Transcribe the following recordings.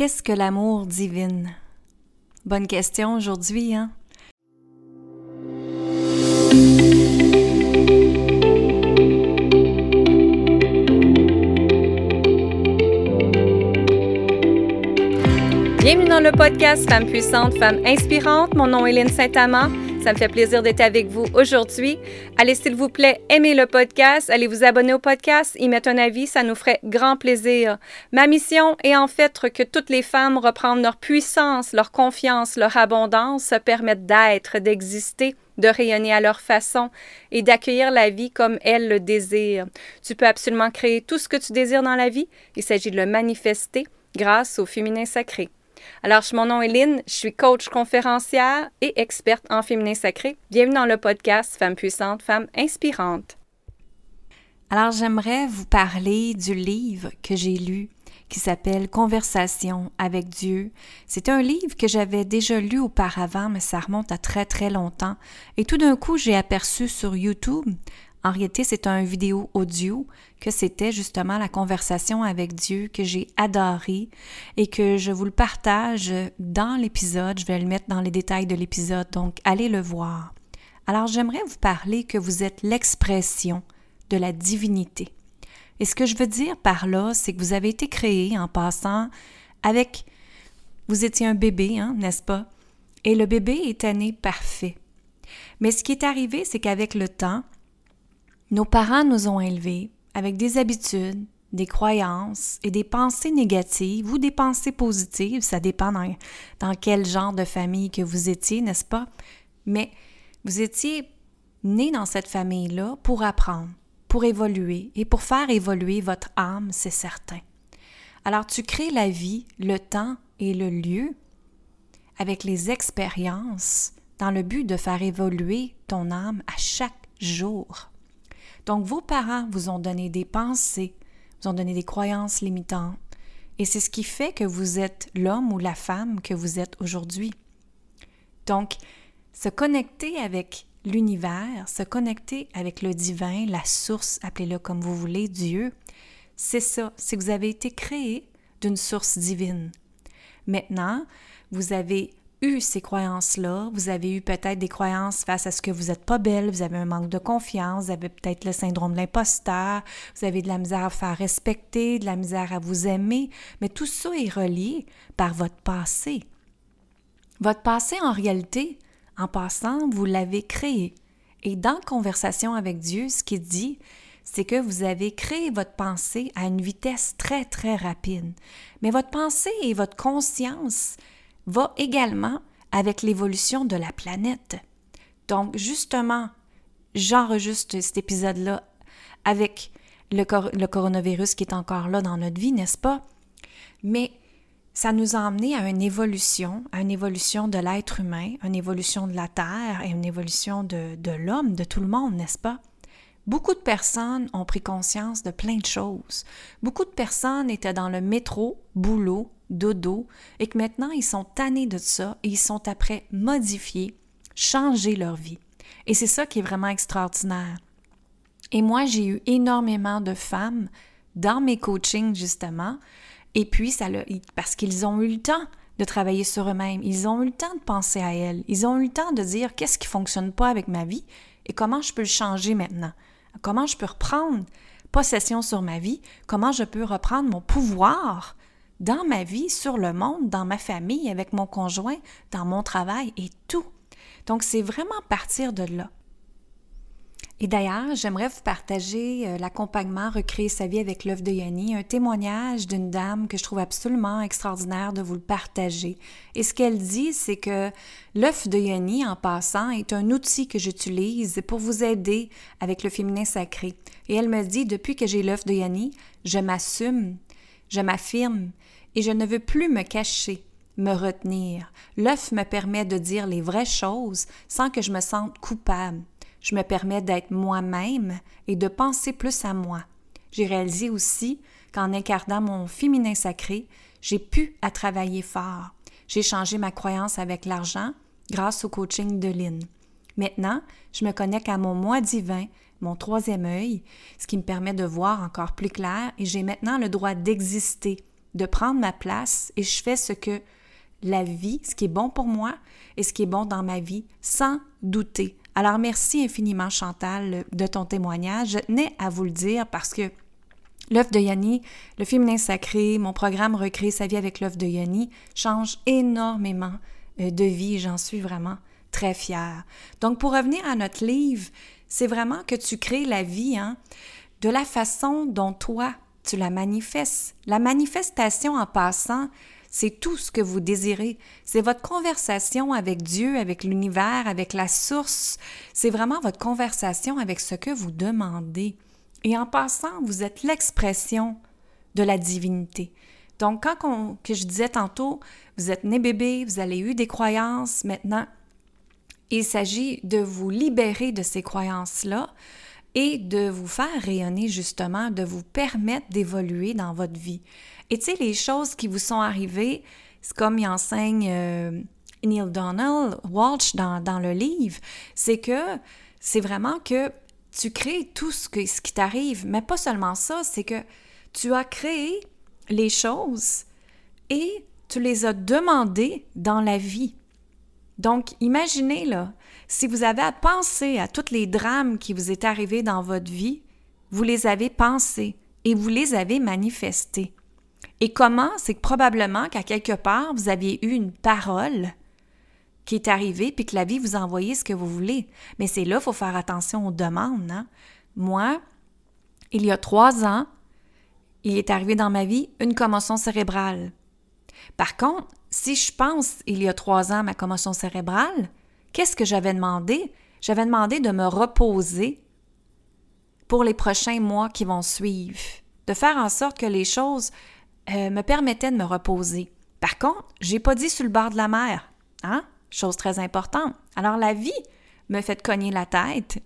Qu'est-ce que l'amour divine? Bonne question aujourd'hui, hein? Bienvenue dans le podcast Femmes puissantes, Femmes inspirantes. Mon nom est Lynne Saint-Amand. Ça me fait plaisir d'être avec vous aujourd'hui. Allez, s'il vous plaît, aimez le podcast. Allez vous abonner au podcast, y mettre un avis. Ça nous ferait grand plaisir. Ma mission est en fait que toutes les femmes reprennent leur puissance, leur confiance, leur abondance, se permettent d'être, d'exister de rayonner à leur façon et d'accueillir la vie comme elles le désirent. Tu peux absolument créer tout ce que tu désires dans la vie. Il s'agit de le manifester grâce au féminin sacré. Alors, mon nom est je suis coach conférencière et experte en féminin sacré. Bienvenue dans le podcast Femmes puissantes, Femmes inspirantes. Alors, j'aimerais vous parler du livre que j'ai lu qui s'appelle Conversation avec Dieu. C'est un livre que j'avais déjà lu auparavant, mais ça remonte à très très longtemps. Et tout d'un coup, j'ai aperçu sur YouTube en réalité, c'est un vidéo audio que c'était justement la conversation avec Dieu que j'ai adoré et que je vous le partage dans l'épisode. Je vais le mettre dans les détails de l'épisode, donc allez le voir. Alors j'aimerais vous parler que vous êtes l'expression de la divinité. Et ce que je veux dire par là, c'est que vous avez été créé en passant avec... Vous étiez un bébé, hein, n'est-ce pas? Et le bébé est né parfait. Mais ce qui est arrivé, c'est qu'avec le temps, nos parents nous ont élevés avec des habitudes, des croyances et des pensées négatives ou des pensées positives, ça dépend dans, quel genre de famille que vous étiez, n'est-ce pas? Mais vous étiez né dans cette famille-là pour apprendre, pour évoluer et pour faire évoluer votre âme, c'est certain. Alors tu crées la vie, le temps et le lieu avec les expériences dans le but de faire évoluer ton âme à chaque jour. Donc, vos parents vous ont donné des pensées, vous ont donné des croyances limitantes, et c'est ce qui fait que vous êtes l'homme ou la femme que vous êtes aujourd'hui. Donc, se connecter avec l'univers, se connecter avec le divin, la source, appelez-le comme vous voulez, Dieu, c'est ça, c'est que vous avez été créé d'une source divine. Maintenant, vous avez eu ces croyances-là, vous avez eu peut-être des croyances face à ce que vous n'êtes pas belle, vous avez un manque de confiance, vous avez peut-être le syndrome de l'imposteur, vous avez de la misère à faire respecter, de la misère à vous aimer, mais tout ça est relié par votre passé. Votre passé, en réalité, en passant, vous l'avez créé. Et dans Conversation avec Dieu, ce qu'il dit, c'est que vous avez créé votre pensée à une vitesse très, très rapide. Mais votre pensée et votre conscience, va également avec l'évolution de la planète. Donc, justement, j'enregistre cet épisode-là avec le, coronavirus qui est encore là dans notre vie, n'est-ce pas? Mais ça nous a amené à une évolution, à une évolution de l'être humain, une évolution de la Terre et une évolution de, de l'homme, de tout le monde, n'est-ce pas? Beaucoup de personnes ont pris conscience de plein de choses. Beaucoup de personnes étaient dans le métro, boulot, dodo, et que maintenant ils sont tannés de ça et ils sont après modifiés, changer leur vie. Et c'est ça qui est vraiment extraordinaire. Et moi, j'ai eu énormément de femmes dans mes coachings, justement, et puis ça parce qu'ils ont eu le temps de travailler sur eux-mêmes, ils ont eu le temps de penser à elles, ils ont eu le temps de dire qu'est-ce qui fonctionne pas avec ma vie et comment je peux le changer maintenant, comment je peux reprendre possession sur ma vie, comment je peux reprendre mon pouvoir dans ma vie, sur le monde, dans ma famille, avec mon conjoint, dans mon travail et tout. Donc, c'est vraiment partir de là. Et d'ailleurs, j'aimerais vous partager euh, l'accompagnement Recréer sa vie avec l'œuvre de Yanni, un témoignage d'une dame que je trouve absolument extraordinaire de vous le partager. Et ce qu'elle dit, c'est que l'œuf de Yanni, en passant, est un outil que j'utilise pour vous aider avec le féminin sacré. Et elle me dit, depuis que j'ai l'œuf de Yanni, je m'assume, je m'affirme et je ne veux plus me cacher, me retenir. L'œuf me permet de dire les vraies choses sans que je me sente coupable. Je me permets d'être moi-même et de penser plus à moi. J'ai réalisé aussi qu'en incarnant mon féminin sacré, j'ai pu à travailler fort. J'ai changé ma croyance avec l'argent grâce au coaching de Lynn. Maintenant, je me connecte à mon moi divin, mon troisième œil, ce qui me permet de voir encore plus clair et j'ai maintenant le droit d'exister de prendre ma place et je fais ce que la vie, ce qui est bon pour moi et ce qui est bon dans ma vie, sans douter. Alors merci infiniment Chantal de ton témoignage. Je tenais à vous le dire parce que l'œuvre de Yanni, le féminin sacré, mon programme Recréer sa vie avec l'œuvre de Yanni change énormément euh, de vie. J'en suis vraiment très fière. Donc pour revenir à notre livre, c'est vraiment que tu crées la vie hein, de la façon dont toi tu la manifestes. La manifestation en passant, c'est tout ce que vous désirez. C'est votre conversation avec Dieu, avec l'univers, avec la source. C'est vraiment votre conversation avec ce que vous demandez. Et en passant, vous êtes l'expression de la divinité. Donc, quand que je disais tantôt, vous êtes né bébé, vous avez eu des croyances, maintenant, il s'agit de vous libérer de ces croyances-là et de vous faire rayonner justement, de vous permettre d'évoluer dans votre vie. Et tu sais, les choses qui vous sont arrivées, c'est comme il enseigne euh, Neil Donald Walsh dans, le livre, c'est que c'est vraiment que tu crées tout ce qui t'arrive, mais pas seulement ça, c'est que tu as créé les choses et tu les as demandées dans la vie. Donc, imaginez là, si vous avez à penser à tous les drames qui vous est arrivés dans votre vie, vous les avez pensés et vous les avez manifestés. Et comment? C'est que probablement qu'à quelque part, vous aviez eu une parole qui est arrivée, puis que la vie vous a ce que vous voulez. Mais c'est là, il faut faire attention aux demandes. Hein? Moi, il y a trois ans, il est arrivé dans ma vie une commotion cérébrale. Par contre, si je pense il y a trois ans ma commotion cérébrale, qu'est-ce que j'avais demandé? J'avais demandé de me reposer pour les prochains mois qui vont suivre, de faire en sorte que les choses euh, me permettait de me reposer. Par contre, j'ai pas dit sur le bord de la mer, hein? Chose très importante. Alors la vie me fait cogner la tête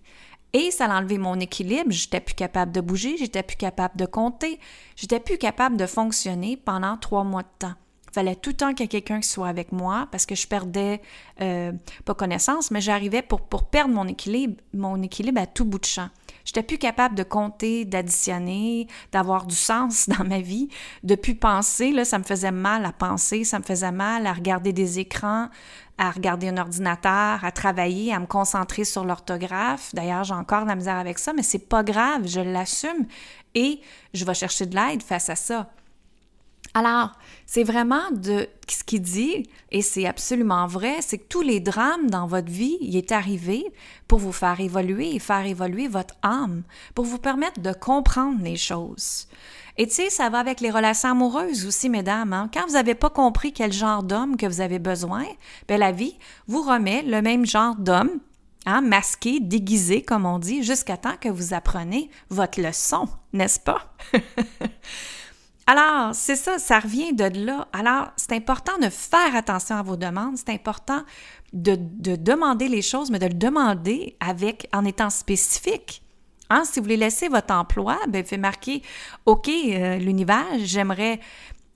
et ça a enlevé mon équilibre. J'étais plus capable de bouger, j'étais plus capable de compter, j'étais plus capable de fonctionner pendant trois mois de temps. Fallait tout le temps qu'il y ait quelqu'un qui soit avec moi parce que je perdais euh, pas connaissance, mais j'arrivais pour, pour perdre mon équilibre, mon équilibre à tout bout de champ. J'étais plus capable de compter, d'additionner, d'avoir du sens dans ma vie, de plus penser. Là, ça me faisait mal à penser, ça me faisait mal à regarder des écrans, à regarder un ordinateur, à travailler, à me concentrer sur l'orthographe. D'ailleurs, j'ai encore de la misère avec ça, mais c'est pas grave, je l'assume et je vais chercher de l'aide face à ça. Alors, c'est vraiment de ce qu'il dit, et c'est absolument vrai, c'est que tous les drames dans votre vie, il est arrivé pour vous faire évoluer et faire évoluer votre âme, pour vous permettre de comprendre les choses. Et tu sais, ça va avec les relations amoureuses aussi, mesdames. Hein? Quand vous n'avez pas compris quel genre d'homme que vous avez besoin, bien, la vie vous remet le même genre d'homme, hein, masqué, déguisé, comme on dit, jusqu'à temps que vous apprenez votre leçon, n'est-ce pas? Alors, c'est ça, ça revient de là. Alors, c'est important de faire attention à vos demandes, c'est important de, demander les choses, mais de le demander avec, en étant spécifique. Hein, si vous voulez laisser votre emploi, ben, faites marquer, OK, euh, l'univers, j'aimerais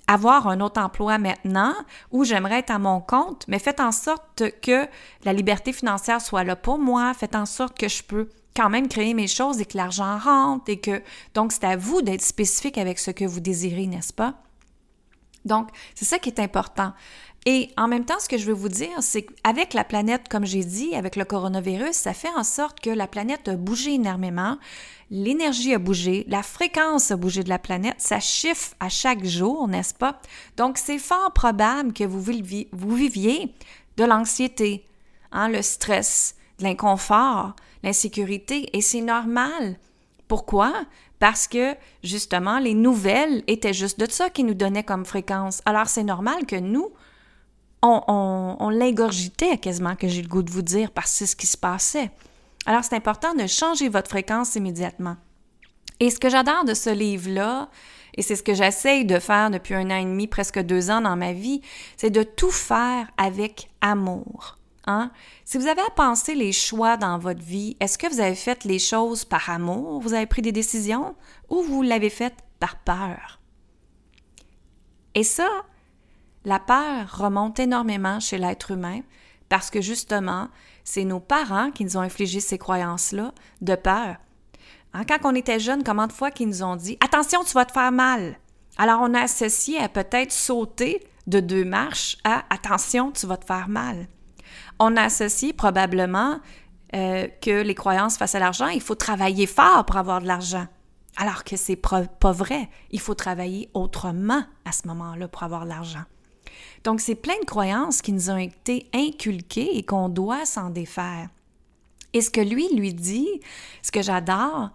avoir un autre emploi maintenant ou j'aimerais être à mon compte, mais faites en sorte que la liberté financière soit là pour moi, faites en sorte que je peux quand même créer mes choses et que l'argent rentre et que donc c'est à vous d'être spécifique avec ce que vous désirez, n'est-ce pas? Donc, c'est ça qui est important. Et en même temps, ce que je veux vous dire, c'est qu'avec la planète, comme j'ai dit, avec le coronavirus, ça fait en sorte que la planète a bougé énormément, l'énergie a bougé, la fréquence a bougé de la planète, ça chiffre à chaque jour, n'est-ce pas? Donc, c'est fort probable que vous, viviez de l'anxiété, hein, le stress, l'inconfort, l'insécurité, et c'est normal. Pourquoi? Parce que, justement, les nouvelles étaient juste de ça qui nous donnaient comme fréquence. Alors, c'est normal que nous, on, on, on l'ingurgitait quasiment, que j'ai le goût de vous dire, parce que c'est ce qui se passait. Alors, c'est important de changer votre fréquence immédiatement. Et ce que j'adore de ce livre-là, et c'est ce que j'essaye de faire depuis un an et demi, presque deux ans dans ma vie, c'est de tout faire avec amour. Hein? Si vous avez à penser les choix dans votre vie, est-ce que vous avez fait les choses par amour, vous avez pris des décisions, ou vous l'avez fait par peur? Et ça, la peur remonte énormément chez l'être humain parce que justement, c'est nos parents qui nous ont infligé ces croyances-là de peur. Hein, quand on était jeune, comment de fois qu'ils nous ont dit Attention, tu vas te faire mal. Alors, on a associé à peut-être sauter de deux marches à attention, tu vas te faire mal. On a associé probablement euh, que les croyances face à l'argent, il faut travailler fort pour avoir de l'argent. Alors que c'est pas vrai. Il faut travailler autrement à ce moment-là pour avoir de l'argent. Donc, c'est plein de croyances qui nous ont été inculquées et qu'on doit s'en défaire. Et ce que lui lui dit, ce que j'adore,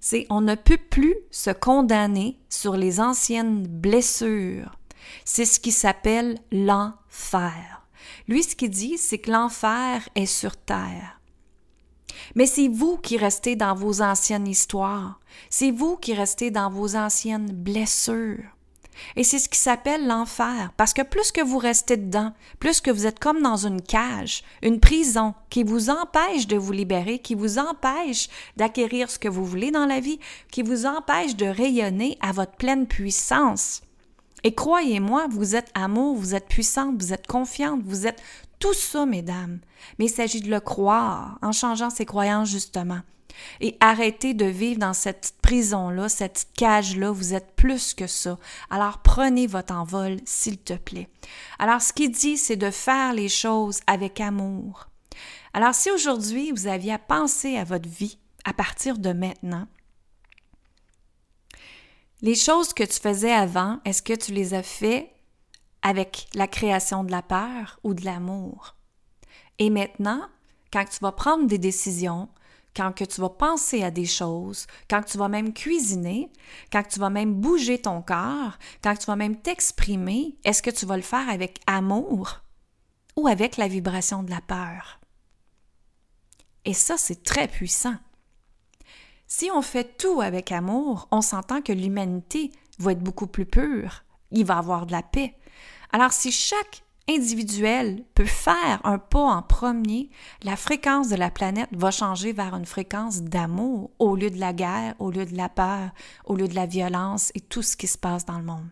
c'est on ne peut plus se condamner sur les anciennes blessures. C'est ce qui s'appelle l'enfer. Lui, ce qu'il dit, c'est que l'enfer est sur terre. Mais c'est vous qui restez dans vos anciennes histoires. C'est vous qui restez dans vos anciennes blessures. Et c'est ce qui s'appelle l'enfer, parce que plus que vous restez dedans, plus que vous êtes comme dans une cage, une prison qui vous empêche de vous libérer, qui vous empêche d'acquérir ce que vous voulez dans la vie, qui vous empêche de rayonner à votre pleine puissance. Et croyez-moi, vous êtes amour, vous êtes puissante, vous êtes confiante, vous êtes tout ça, mesdames. Mais il s'agit de le croire en changeant ses croyances, justement et arrêtez de vivre dans cette prison-là, cette cage-là. Vous êtes plus que ça. Alors prenez votre envol, s'il te plaît. Alors ce qu'il dit, c'est de faire les choses avec amour. Alors si aujourd'hui vous aviez à penser à votre vie à partir de maintenant, les choses que tu faisais avant, est-ce que tu les as fait avec la création de la peur ou de l'amour? Et maintenant, quand tu vas prendre des décisions, quand tu vas penser à des choses, quand tu vas même cuisiner, quand tu vas même bouger ton corps, quand tu vas même t'exprimer, est-ce que tu vas le faire avec amour ou avec la vibration de la peur? Et ça, c'est très puissant. Si on fait tout avec amour, on s'entend que l'humanité va être beaucoup plus pure, il va avoir de la paix. Alors si chaque individuel peut faire un pas en premier, la fréquence de la planète va changer vers une fréquence d'amour au lieu de la guerre, au lieu de la peur, au lieu de la violence et tout ce qui se passe dans le monde.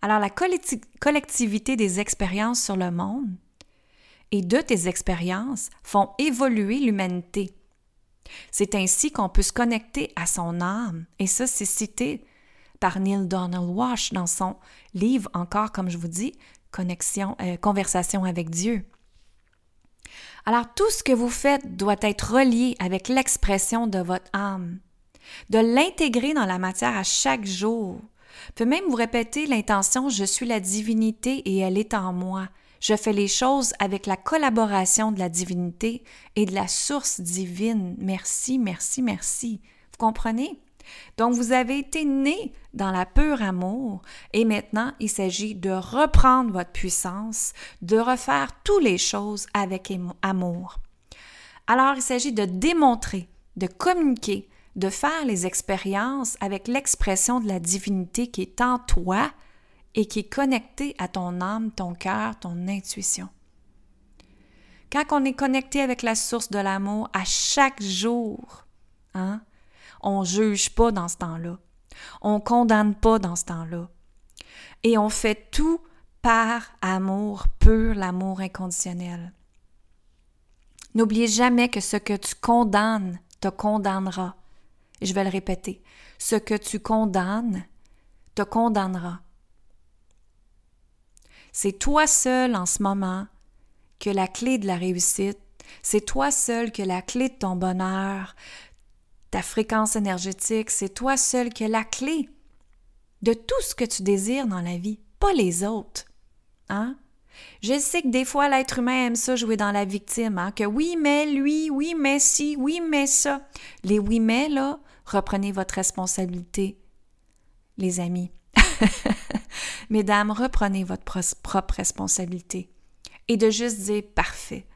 Alors la collectivité des expériences sur le monde et de tes expériences font évoluer l'humanité. C'est ainsi qu'on peut se connecter à son âme, et ça c'est cité par Neil Donald Walsh dans son livre encore, comme je vous dis, connexion, euh, conversation avec Dieu. Alors tout ce que vous faites doit être relié avec l'expression de votre âme, de l'intégrer dans la matière à chaque jour. Peut même vous répéter l'intention Je suis la divinité et elle est en moi. Je fais les choses avec la collaboration de la divinité et de la source divine. Merci, merci, merci. Vous comprenez? Donc, vous avez été né dans la pure amour et maintenant, il s'agit de reprendre votre puissance, de refaire toutes les choses avec amour. Alors, il s'agit de démontrer, de communiquer, de faire les expériences avec l'expression de la divinité qui est en toi et qui est connectée à ton âme, ton cœur, ton intuition. Quand on est connecté avec la source de l'amour à chaque jour, hein, on juge pas dans ce temps-là. On condamne pas dans ce temps-là. Et on fait tout par amour pur, l'amour inconditionnel. N'oubliez jamais que ce que tu condamnes te condamnera. je vais le répéter. Ce que tu condamnes te condamnera. C'est toi seul en ce moment que la clé de la réussite, c'est toi seul que la clé de ton bonheur, ta fréquence énergétique, c'est toi seul as la clé de tout ce que tu désires dans la vie, pas les autres. Hein? Je sais que des fois l'être humain aime ça jouer dans la victime, hein? que oui, mais lui, oui, mais si, oui, mais ça. Les oui, mais là, reprenez votre responsabilité, les amis. Mesdames, reprenez votre propre responsabilité. Et de juste dire parfait.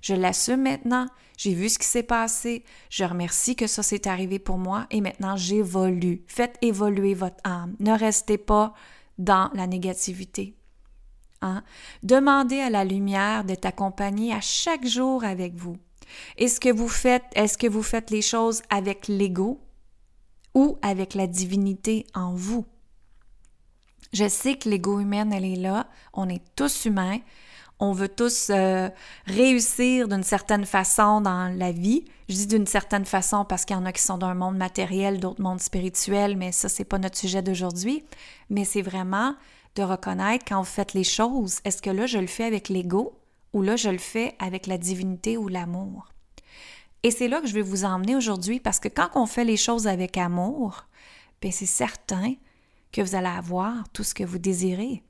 Je l'assume maintenant, j'ai vu ce qui s'est passé, je remercie que ça s'est arrivé pour moi et maintenant j'évolue. Faites évoluer votre âme. Ne restez pas dans la négativité. Hein? Demandez à la lumière d'être accompagnée à chaque jour avec vous. Est-ce que vous faites, est-ce que vous faites les choses avec l'ego ou avec la divinité en vous? Je sais que l'ego humain, elle est là. On est tous humains. On veut tous euh, réussir d'une certaine façon dans la vie. Je dis d'une certaine façon parce qu'il y en a qui sont d'un monde matériel, d'autres mondes spirituels, mais ça, c'est pas notre sujet d'aujourd'hui. Mais c'est vraiment de reconnaître quand vous faites les choses, est-ce que là, je le fais avec l'ego ou là, je le fais avec la divinité ou l'amour? Et c'est là que je vais vous emmener aujourd'hui parce que quand on fait les choses avec amour, bien c'est certain que vous allez avoir tout ce que vous désirez.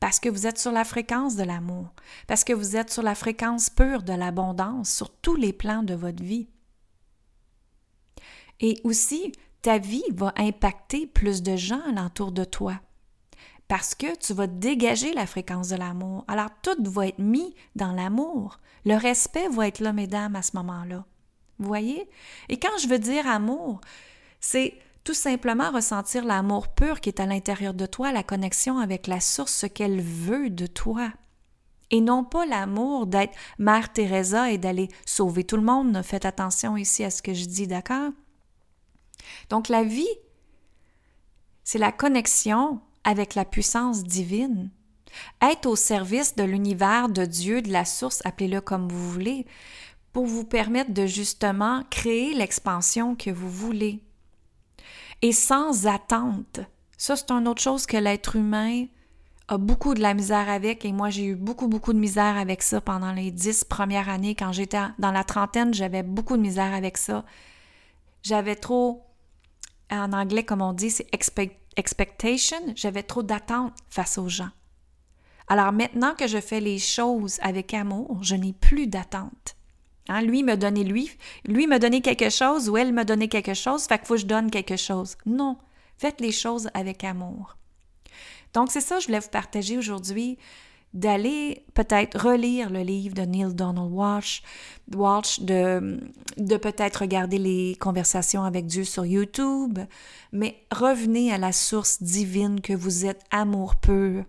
Parce que vous êtes sur la fréquence de l'amour, parce que vous êtes sur la fréquence pure de l'abondance sur tous les plans de votre vie. Et aussi, ta vie va impacter plus de gens alentour de toi parce que tu vas dégager la fréquence de l'amour. Alors tout va être mis dans l'amour. Le respect va être là, mesdames, à ce moment-là. Vous voyez? Et quand je veux dire amour, c'est tout simplement ressentir l'amour pur qui est à l'intérieur de toi, la connexion avec la source, ce qu'elle veut de toi. Et non pas l'amour d'être Mère Teresa et d'aller sauver tout le monde. Faites attention ici à ce que je dis, d'accord? Donc la vie, c'est la connexion avec la puissance divine. Être au service de l'univers, de Dieu, de la source, appelez-le comme vous voulez, pour vous permettre de justement créer l'expansion que vous voulez. Et sans attente. Ça, c'est une autre chose que l'être humain a beaucoup de la misère avec et moi j'ai eu beaucoup beaucoup de misère avec ça pendant les dix premières années quand j'étais dans la trentaine j'avais beaucoup de misère avec ça j'avais trop en anglais comme on dit c'est expect expectation, j'avais trop d'attentes face aux gens. Alors maintenant que je fais les choses avec amour, je n'ai plus d'attente. Hein, lui me donnait lui, lui me donnait quelque chose ou elle me donnait quelque chose, fait qu'il faut que je donne quelque chose. Non, faites les choses avec amour. Donc c'est ça que je voulais vous partager aujourd'hui d'aller peut-être relire le livre de Neil Donald Walsh, Walsh de, de peut-être regarder les conversations avec Dieu sur YouTube, mais revenez à la source divine que vous êtes, amour pur.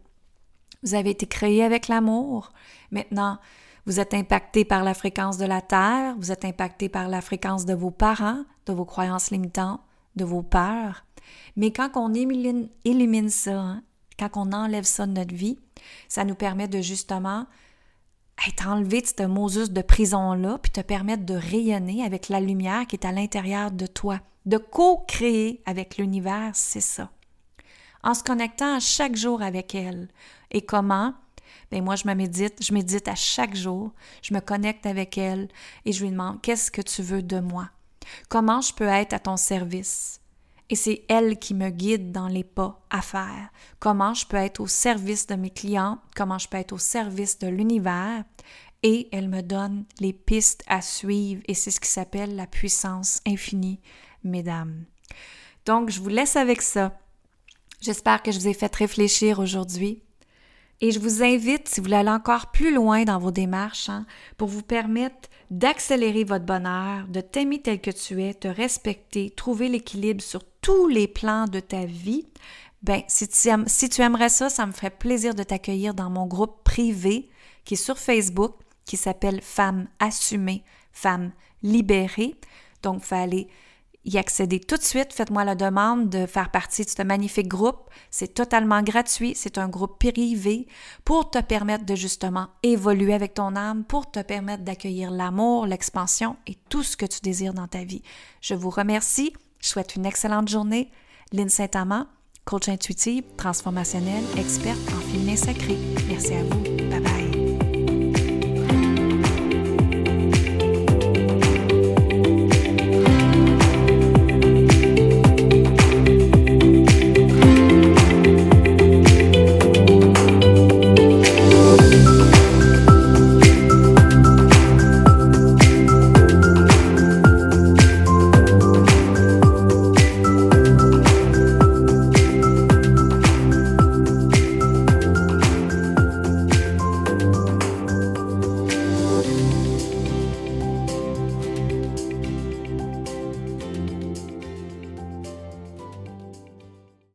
Vous avez été créé avec l'amour. Maintenant, vous êtes impacté par la fréquence de la Terre, vous êtes impacté par la fréquence de vos parents, de vos croyances limitantes, de vos peurs. Mais quand on élimine, ça, hein, quand on enlève ça de notre vie, ça nous permet de justement être enlevé de cette Moses de prison-là, puis te permettre de rayonner avec la lumière qui est à l'intérieur de toi. De co-créer avec l'univers, c'est ça. En se connectant chaque jour avec elle. Et comment? Bien, moi, je me médite, je médite à chaque jour, je me connecte avec elle et je lui demande qu'est-ce que tu veux de moi? Comment je peux être à ton service? et c'est elle qui me guide dans les pas à faire. Comment je peux être au service de mes clients, comment je peux être au service de l'univers? Et elle me donne les pistes à suivre et c'est ce qui s'appelle la puissance infinie, mesdames. Donc, je vous laisse avec ça. J'espère que je vous ai fait réfléchir aujourd'hui. Et je vous invite, si vous voulez aller encore plus loin dans vos démarches, hein, pour vous permettre d'accélérer votre bonheur, de t'aimer tel que tu es, te respecter, trouver l'équilibre sur tous les plans de ta vie, ben, si tu, si tu aimerais ça, ça me ferait plaisir de t'accueillir dans mon groupe privé qui est sur Facebook, qui s'appelle Femmes assumées, Femmes libérées. Donc, il fallait y accéder tout de suite. Faites-moi la demande de faire partie de ce magnifique groupe. C'est totalement gratuit. C'est un groupe privé pour te permettre de justement évoluer avec ton âme, pour te permettre d'accueillir l'amour, l'expansion et tout ce que tu désires dans ta vie. Je vous remercie. Je souhaite une excellente journée. Lynn Saint-Amand, coach intuitive, transformationnelle, experte en féminin sacré. Merci à vous. Bye bye.